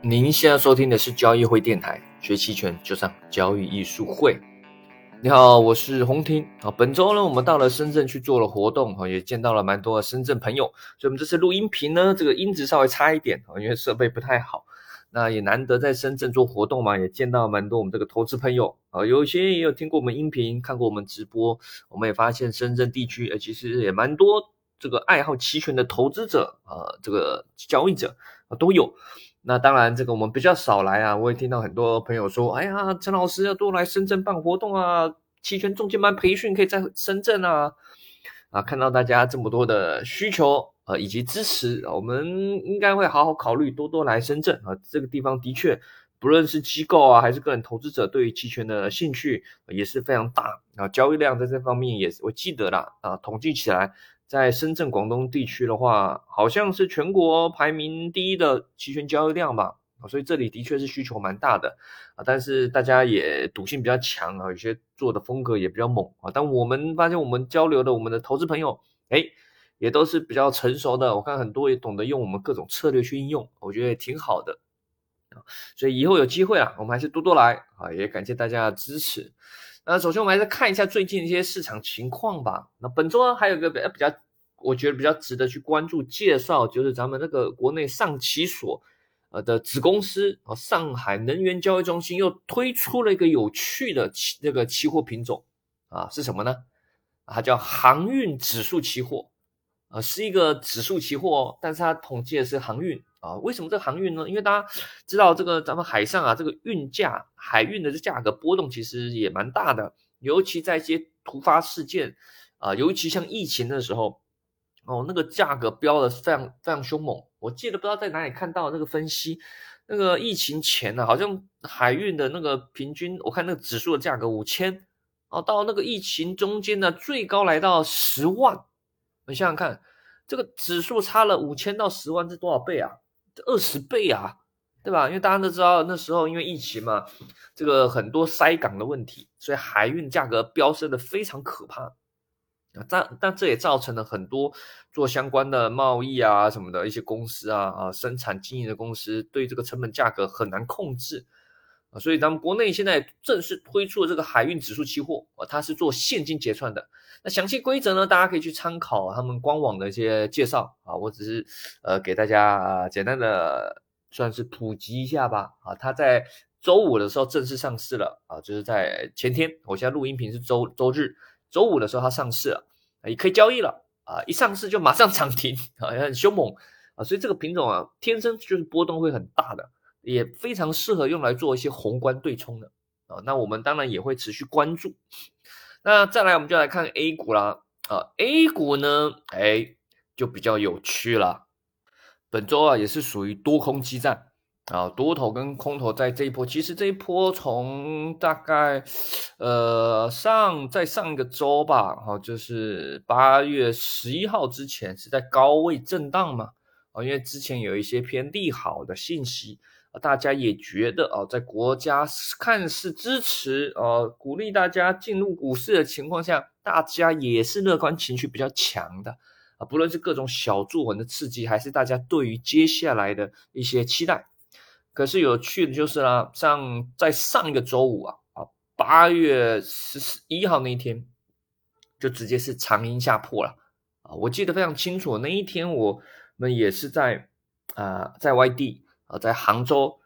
您现在收听的是交易会电台，学期权就上交易艺术会。你好，我是洪婷啊。本周呢，我们到了深圳去做了活动哈，也见到了蛮多的深圳朋友。所以，我们这次录音频呢，这个音质稍微差一点啊，因为设备不太好。那也难得在深圳做活动嘛，也见到蛮多我们这个投资朋友啊，有些也有听过我们音频，看过我们直播。我们也发现深圳地区呃，其实也蛮多这个爱好期权的投资者啊，这个交易者啊都有。那当然，这个我们比较少来啊。我也听到很多朋友说：“哎呀，陈老师要多来深圳办活动啊，期权中间班培训可以在深圳啊。”啊，看到大家这么多的需求呃以及支持，我们应该会好好考虑多多来深圳啊。这个地方的确，不论是机构啊还是个人投资者，对于期权的兴趣也是非常大啊。交易量在这方面也是我记得啦啊，统计起来。在深圳、广东地区的话，好像是全国排名第一的期权交易量吧，所以这里的确是需求蛮大的啊。但是大家也赌性比较强啊，有些做的风格也比较猛啊。但我们发现，我们交流的我们的投资朋友，哎，也都是比较成熟的。我看很多也懂得用我们各种策略去应用，我觉得也挺好的。所以以后有机会啊，我们还是多多来啊，也感谢大家的支持。那首先我们还是看一下最近一些市场情况吧。那本周呢还有一个比较，我觉得比较值得去关注介绍，就是咱们那个国内上期所呃的子公司啊，上海能源交易中心又推出了一个有趣的期那个期货品种啊，是什么呢？它叫航运指数期货，呃，是一个指数期货，但是它统计的是航运啊。为什么这个航运呢？因为大家知道这个咱们海上啊，这个运价海运的这价格波动其实也蛮大的，尤其在一些突发事件啊，尤其像疫情的时候，哦，那个价格飙的非常非常凶猛。我记得不知道在哪里看到那个分析，那个疫情前呢，好像海运的那个平均，我看那个指数的价格五千，哦，到那个疫情中间呢，最高来到十万。你想想看，这个指数差了五千到十万，是多少倍啊？二十倍啊，对吧？因为大家都知道那时候因为疫情嘛，这个很多塞港的问题，所以海运价格飙升的非常可怕啊。但但这也造成了很多做相关的贸易啊什么的一些公司啊啊生产经营的公司对这个成本价格很难控制啊。所以咱们国内现在正式推出了这个海运指数期货啊，它是做现金结算的。那详细规则呢，大家可以去参考他们官网的一些介绍啊。我只是呃给大家简单的算是普及一下吧啊。它在周五的时候正式上市了啊，就是在前天。我现在录音频是周周日，周五的时候它上市了，也可以交易了啊。一上市就马上涨停 啊，也很凶猛啊。所以这个品种啊，天生就是波动会很大的，也非常适合用来做一些宏观对冲的啊。那我们当然也会持续关注。那再来，我们就来看 A 股啦。啊，A 股呢，哎，就比较有趣了。本周啊，也是属于多空激战啊，多头跟空头在这一波。其实这一波从大概呃上在上一个周吧，哈，就是八月十一号之前是在高位震荡嘛。啊，因为之前有一些偏利好的信息。大家也觉得啊，在国家看似支持呃鼓励大家进入股市的情况下，大家也是乐观情绪比较强的啊。不论是各种小作文的刺激，还是大家对于接下来的一些期待。可是有趣的就是呢，像在上一个周五啊啊，八月十一号那一天，就直接是长阴下破了啊。我记得非常清楚，那一天我们也是在啊在外地。啊，在杭州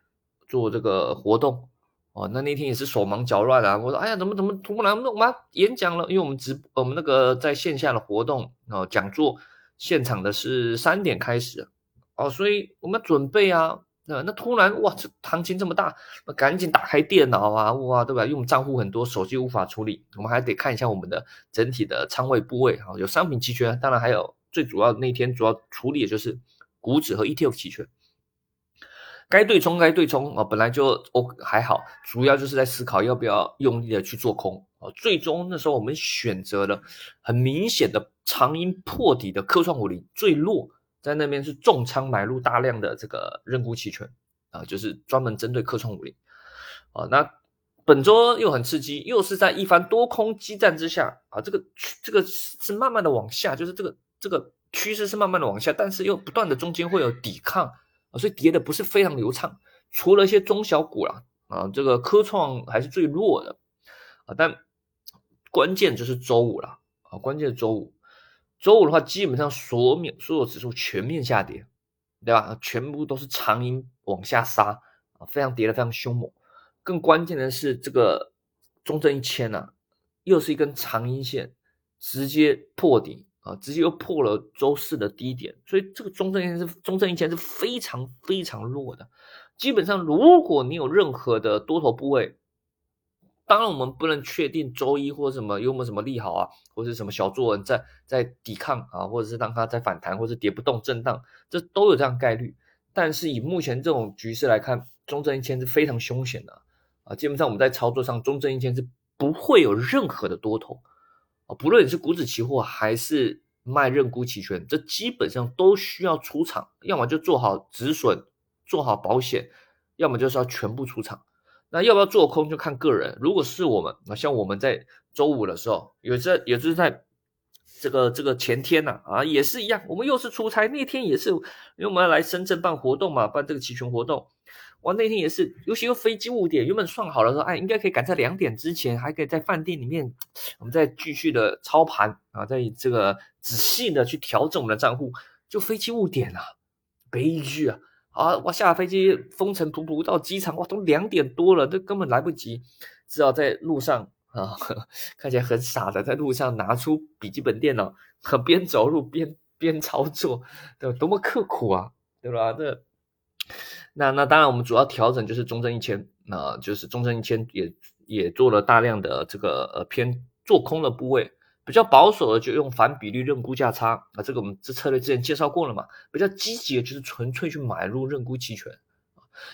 做这个活动哦，那那天也是手忙脚乱啊。我说，哎呀，怎么怎么突然我们演讲了？因为我们直我们那个在线下的活动哦，讲座现场的是三点开始哦，所以我们准备啊，那那突然哇，这行情这么大，那赶紧打开电脑啊，哇，对吧？因为我们账户很多，手机无法处理，我们还得看一下我们的整体的仓位部位啊，有商品期权，当然还有最主要那天主要处理的就是股指和 ETF 期权。该对冲该对冲啊，本来就哦还好，主要就是在思考要不要用力的去做空啊。最终那时候我们选择了很明显的长阴破底的科创五零最弱，在那边是重仓买入大量的这个认沽期权啊，就是专门针对科创五零啊。那本周又很刺激，又是在一番多空激战之下啊，这个这个是慢慢的往下，就是这个这个趋势是慢慢的往下，但是又不断的中间会有抵抗。所以跌的不是非常流畅，除了一些中小股啦，啊，这个科创还是最弱的啊，但关键就是周五了啊，关键是周五，周五的话，基本上所面所有指数全面下跌，对吧？全部都是长阴往下杀啊，非常跌的非常凶猛。更关键的是，这个中证一千呢，又是一根长阴线，直接破底啊，直接又破了周四的低点，所以这个中证一千是中证一千是非常非常弱的。基本上，如果你有任何的多头部位，当然我们不能确定周一或者什么有没有什么利好啊，或者什么小作文在在抵抗啊，或者是让它在反弹，或者跌不动震荡，这都有这样概率。但是以目前这种局势来看，中证一千是非常凶险的。啊，基本上我们在操作上，中证一千是不会有任何的多头不论你是股指期货还是卖认沽期权，这基本上都需要出场，要么就做好止损，做好保险，要么就是要全部出场。那要不要做空就看个人。如果是我们那，像我们在周五的时候，有在，也就是在这个这个前天呐啊，也是一样，我们又是出差，那天也是，因为我们要来深圳办活动嘛，办这个期权活动。我那天也是，尤其个飞机误点，原本算好了说，哎，应该可以赶在两点之前，还可以在饭店里面，我们再继续的操盘啊，再这个仔细的去调整我们的账户，就飞机误点啊，悲剧啊！啊，我下了飞机，风尘仆仆到机场，哇，都两点多了，这根本来不及，只好在路上啊，看起来很傻的，在路上拿出笔记本电脑，边走路边边操作，对多么刻苦啊，对吧？这。那那当然，我们主要调整就是中证一千，那就是中证一千也也做了大量的这个呃偏做空的部位，比较保守的就用反比例认沽价差啊，这个我们这策略之前介绍过了嘛。比较积极的就是纯粹去买入认沽期权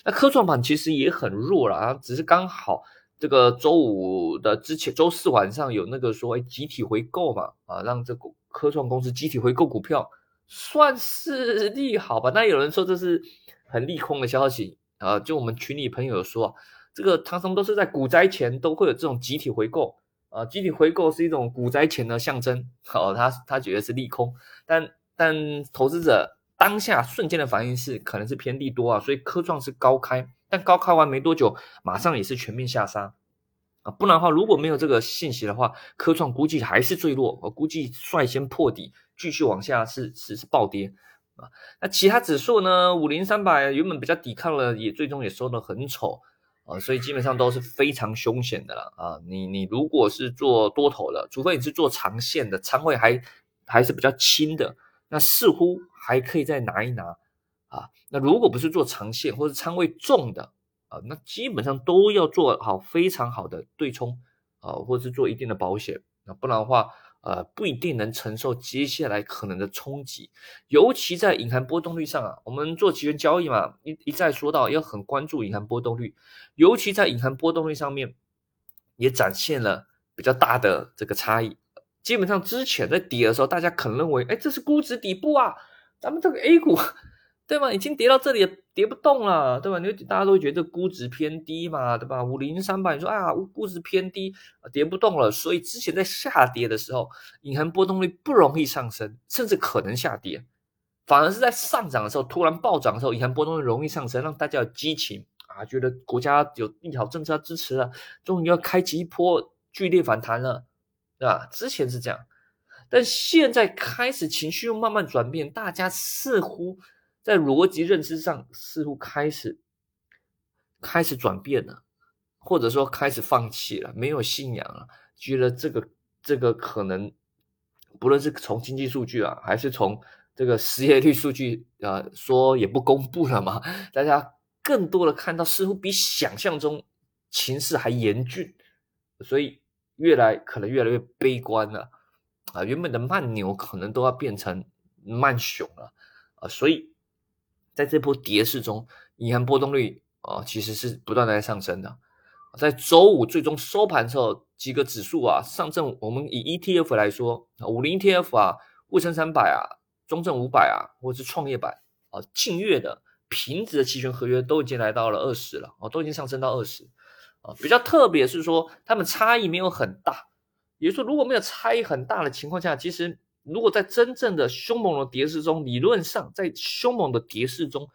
那科创板其实也很弱了啊，只是刚好这个周五的之前周四晚上有那个说哎集体回购嘛啊，让这个科创公司集体回购股票，算是利好吧。那有人说这是。很利空的消息啊！就我们群里朋友说，这个常常都是在股灾前都会有这种集体回购啊，集体回购是一种股灾前的象征。好，他他觉得是利空，但但投资者当下瞬间的反应是可能是偏利多啊，所以科创是高开，但高开完没多久，马上也是全面下杀啊！不然的话，如果没有这个信息的话，科创估计还是最弱，我估计率先破底，继续往下是是是暴跌。啊，那其他指数呢？五零三百原本比较抵抗了，也最终也收得很丑啊，所以基本上都是非常凶险的了啊。你你如果是做多头的，除非你是做长线的，仓位还还是比较轻的，那似乎还可以再拿一拿啊。那如果不是做长线或者仓位重的啊，那基本上都要做好非常好的对冲啊，或者是做一定的保险，那不然的话。呃，不一定能承受接下来可能的冲击，尤其在隐含波动率上啊，我们做期权交易嘛，一一再说到要很关注隐含波动率，尤其在隐含波动率上面，也展现了比较大的这个差异。基本上之前在跌的时候，大家可能认为，哎，这是估值底部啊，咱们这个 A 股。对吗？已经跌到这里跌不动了，对吧？你大家都觉得估值偏低嘛，对吧？五零三百，你说啊，估值偏低，跌不动了。所以之前在下跌的时候，隐含波动率不容易上升，甚至可能下跌，反而是在上涨的时候突然暴涨的时候，隐含波动率容易上升，让大家有激情啊，觉得国家有利好政策支持了，终于要开启一波剧烈反弹了，对吧？之前是这样，但现在开始情绪又慢慢转变，大家似乎。在逻辑认知上，似乎开始开始转变了，或者说开始放弃了，没有信仰了，觉得这个这个可能，不论是从经济数据啊，还是从这个失业率数据啊，说也不公布了嘛，大家更多的看到似乎比想象中情势还严峻，所以越来可能越来越悲观了啊，原本的慢牛可能都要变成慢熊了啊，所以。在这波跌势中，银行波动率啊其实是不断的在上升的。在周五最终收盘的时候，几个指数啊，上证我们以 ETF 来说，五零 ETF 啊，沪深三百啊，中证五百啊，或者是创业板啊，近月的平值的期权合约都已经来到了二十了啊，都已经上升到二十啊。比较特别是说，它们差异没有很大，也就是说，如果没有差异很大的情况下，其实。如果在真正的凶猛的跌势中，理论上在凶猛的跌势中，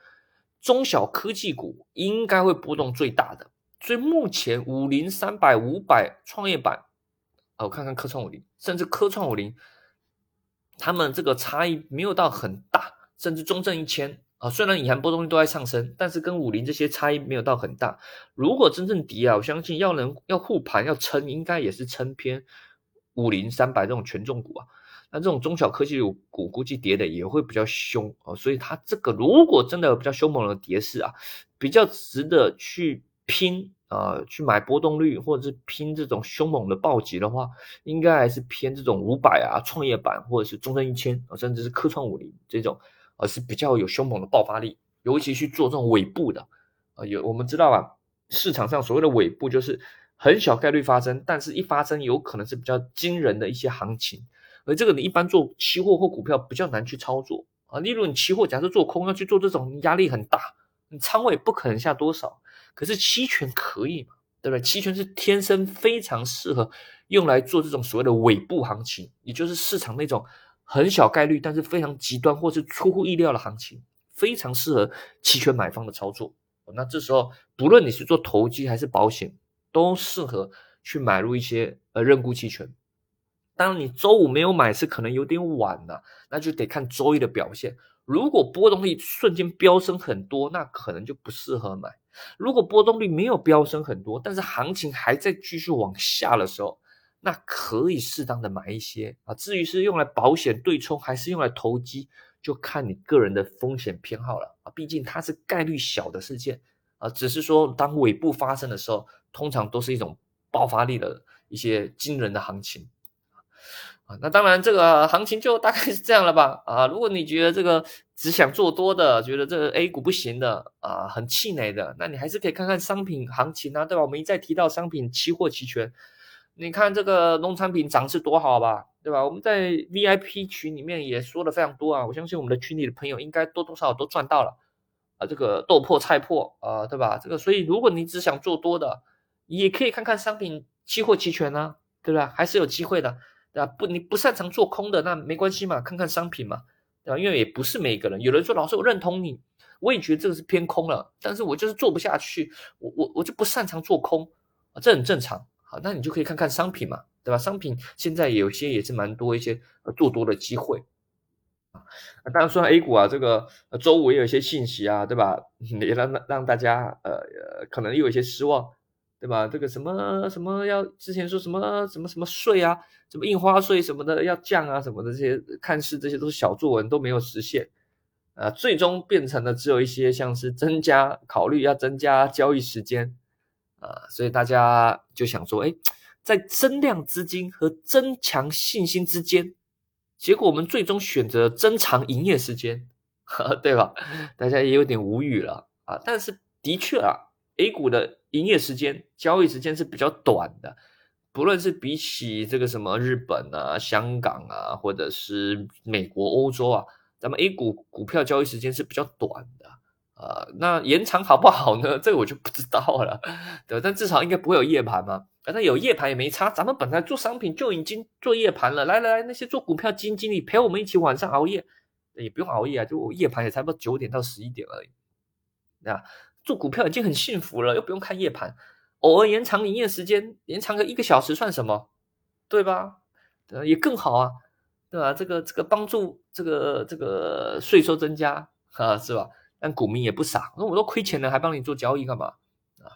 中小科技股应该会波动最大的。所以目前五零三百五百创业板，啊，我看看科创五零，甚至科创五零，他们这个差异没有到很大，甚至中证一千啊，虽然隐含波动率都在上升，但是跟五零这些差异没有到很大。如果真正跌啊，我相信要能要护盘要撑，应该也是撑偏五零三百这种权重股啊。那这种中小科技股估计跌的也会比较凶啊，所以它这个如果真的有比较凶猛的跌势啊，比较值得去。拼啊，去买波动率，或者是拼这种凶猛的暴击的话，应该还是偏这种五百啊、创业板或者是中证一千啊，甚至是科创五零这种，而是比较有凶猛的爆发力。尤其去做这种尾部的啊，有我们知道啊，市场上所谓的尾部就是很小概率发生，但是一发生有可能是比较惊人的一些行情。而这个你一般做期货或股票比较难去操作啊。例如你期货假设做空要去做这种，压力很大，你仓位不可能下多少。可是期权可以嘛？对不对？期权是天生非常适合用来做这种所谓的尾部行情，也就是市场那种很小概率但是非常极端或是出乎意料的行情，非常适合期权买方的操作。那这时候，不论你是做投机还是保险，都适合去买入一些呃认沽期权。当然，你周五没有买是可能有点晚了，那就得看周一的表现。如果波动率瞬间飙升很多，那可能就不适合买。如果波动率没有飙升很多，但是行情还在继续往下的时候，那可以适当的买一些啊。至于是用来保险对冲还是用来投机，就看你个人的风险偏好了啊。毕竟它是概率小的事件啊，只是说当尾部发生的时候，通常都是一种爆发力的一些惊人的行情。那当然，这个行情就大概是这样了吧？啊，如果你觉得这个只想做多的，觉得这个 A 股不行的，啊，很气馁的，那你还是可以看看商品行情啊，对吧？我们一再提到商品期货期权，你看这个农产品涨势多好吧，对吧？我们在 VIP 群里面也说的非常多啊，我相信我们的群里的朋友应该多多少少都赚到了啊，这个豆破菜破啊，对吧？这个所以如果你只想做多的，也可以看看商品期货期权啊，对吧？还是有机会的。对吧？不，你不擅长做空的那没关系嘛，看看商品嘛，对吧？因为也不是每一个人，有人说老师我认同你，我也觉得这个是偏空了，但是我就是做不下去，我我我就不擅长做空啊，这很正常。好，那你就可以看看商品嘛，对吧？商品现在有些也是蛮多一些做多的机会啊。当然说 A 股啊，这个周五也有一些信息啊，对吧？也让让大家呃可能有一些失望。对吧？这个什么什么要之前说什么什么什么税啊，什么印花税什么的要降啊，什么的这些看似这些都是小作文，都没有实现啊，最终变成了只有一些像是增加考虑要增加交易时间啊，所以大家就想说，哎，在增量资金和增强信心之间，结果我们最终选择增长营业时间，对吧？大家也有点无语了啊，但是的确啊。A 股的营业时间、交易时间是比较短的，不论是比起这个什么日本啊、香港啊，或者是美国、欧洲啊，咱们 A 股股票交易时间是比较短的，呃，那延长好不好呢？这个我就不知道了，对但至少应该不会有夜盘嘛，那有夜盘也没差，咱们本来做商品就已经做夜盘了，来来来，那些做股票基金经理陪我们一起晚上熬夜，也不用熬夜啊，就夜盘也差不多九点到十一点而已，那。做股票已经很幸福了，又不用看夜盘，偶尔延长营业时间，延长个一个小时算什么？对吧？呃，也更好啊，对吧？这个这个帮助这个这个税收增加啊，是吧？但股民也不傻，那我都亏钱了，还帮你做交易干嘛？啊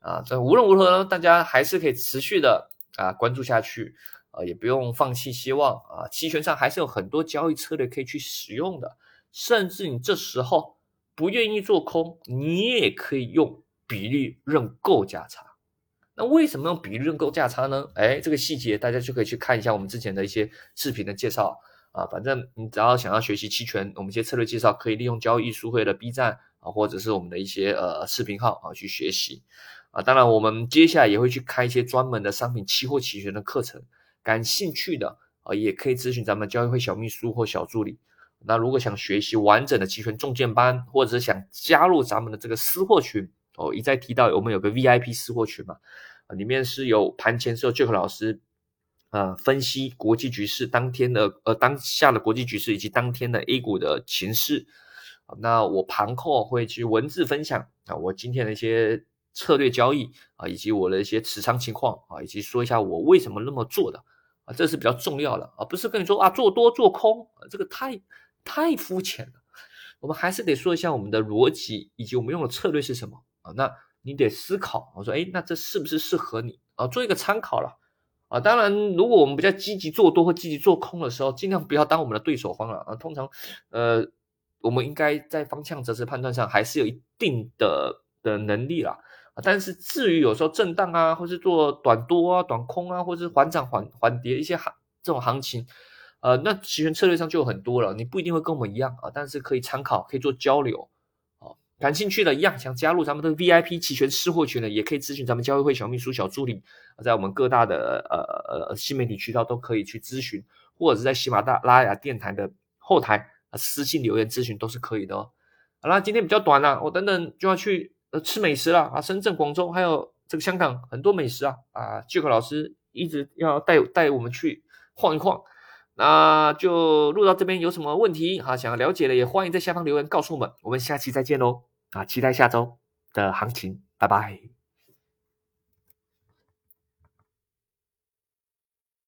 啊，这无论如何，大家还是可以持续的啊关注下去啊，也不用放弃希望啊。期权上还是有很多交易策略可以去使用的，甚至你这时候。不愿意做空，你也可以用比例认购价差。那为什么用比例认购价差呢？哎，这个细节大家就可以去看一下我们之前的一些视频的介绍啊。反正你只要想要学习期权，我们一些策略介绍可以利用交易书会的 B 站啊，或者是我们的一些呃视频号啊去学习啊。当然，我们接下来也会去开一些专门的商品期货期权的课程，感兴趣的啊也可以咨询咱们交易会小秘书或小助理。那如果想学习完整的期权重建班，或者是想加入咱们的这个私货群哦，一再提到我们有个 VIP 私货群嘛，啊，里面是有盘前时候 Jack 老师啊分析国际局势当天的呃当下的国际局势以及当天的 A 股的情势。那我盘后会去文字分享啊，我今天的一些策略交易啊，以及我的一些持仓情况啊，以及说一下我为什么那么做的。啊，这是比较重要的啊，不是跟你说啊做多做空，这个太太肤浅了。我们还是得说一下我们的逻辑，以及我们用的策略是什么啊？那你得思考，我说，哎，那这是不是适合你啊？做一个参考了啊。当然，如果我们比较积极做多或积极做空的时候，尽量不要当我们的对手方了啊。通常，呃，我们应该在方向择时判断上还是有一定的的能力啦。但是至于有时候震荡啊，或是做短多啊、短空啊，或是缓涨缓缓跌一些行这种行情。呃，那期权策略上就有很多了，你不一定会跟我们一样啊，但是可以参考，可以做交流，哦，感兴趣的一样想加入咱们的 VIP 期权吃货群的，也可以咨询咱们交易会小秘书小助理，在我们各大的呃呃新媒体渠道都可以去咨询，或者是在喜马拉雅电台的后台啊私信留言咨询都是可以的哦。好啦，今天比较短了，我等等就要去呃吃美食了啊，深圳、广州还有这个香港很多美食啊啊，Jack 老师一直要带带我们去晃一晃。那就录到这边，有什么问题哈？想要了解的也欢迎在下方留言告诉我们。我们下期再见喽！啊，期待下周的行情，拜拜。